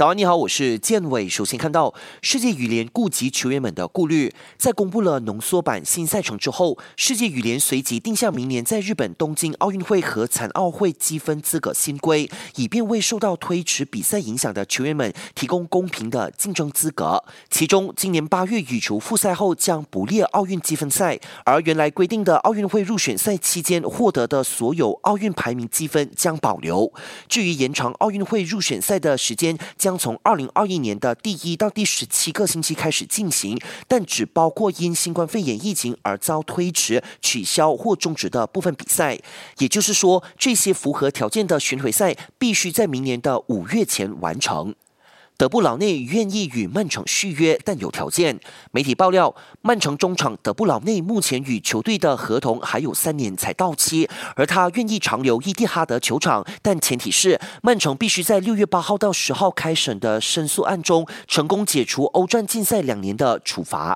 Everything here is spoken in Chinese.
早安，你好，我是建伟。首先看到世界羽联顾及球员们的顾虑，在公布了浓缩版新赛程之后，世界羽联随即定下明年在日本东京奥运会和残奥会积分资格新规，以便为受到推迟比赛影响的球员们提供公平的竞争资格。其中，今年八月羽球复赛后将不列奥运积分赛，而原来规定的奥运会入选赛期间获得的所有奥运排名积分将保留。至于延长奥运会入选赛的时间，将将从二零二一年的第一到第十七个星期开始进行，但只包括因新冠肺炎疫情而遭推迟、取消或终止的部分比赛。也就是说，这些符合条件的巡回赛必须在明年的五月前完成。德布劳内愿意与曼城续约，但有条件。媒体爆料，曼城中场德布劳内目前与球队的合同还有三年才到期，而他愿意长留伊蒂哈德球场，但前提是曼城必须在六月八号到十号开审的申诉案中成功解除欧战禁赛两年的处罚。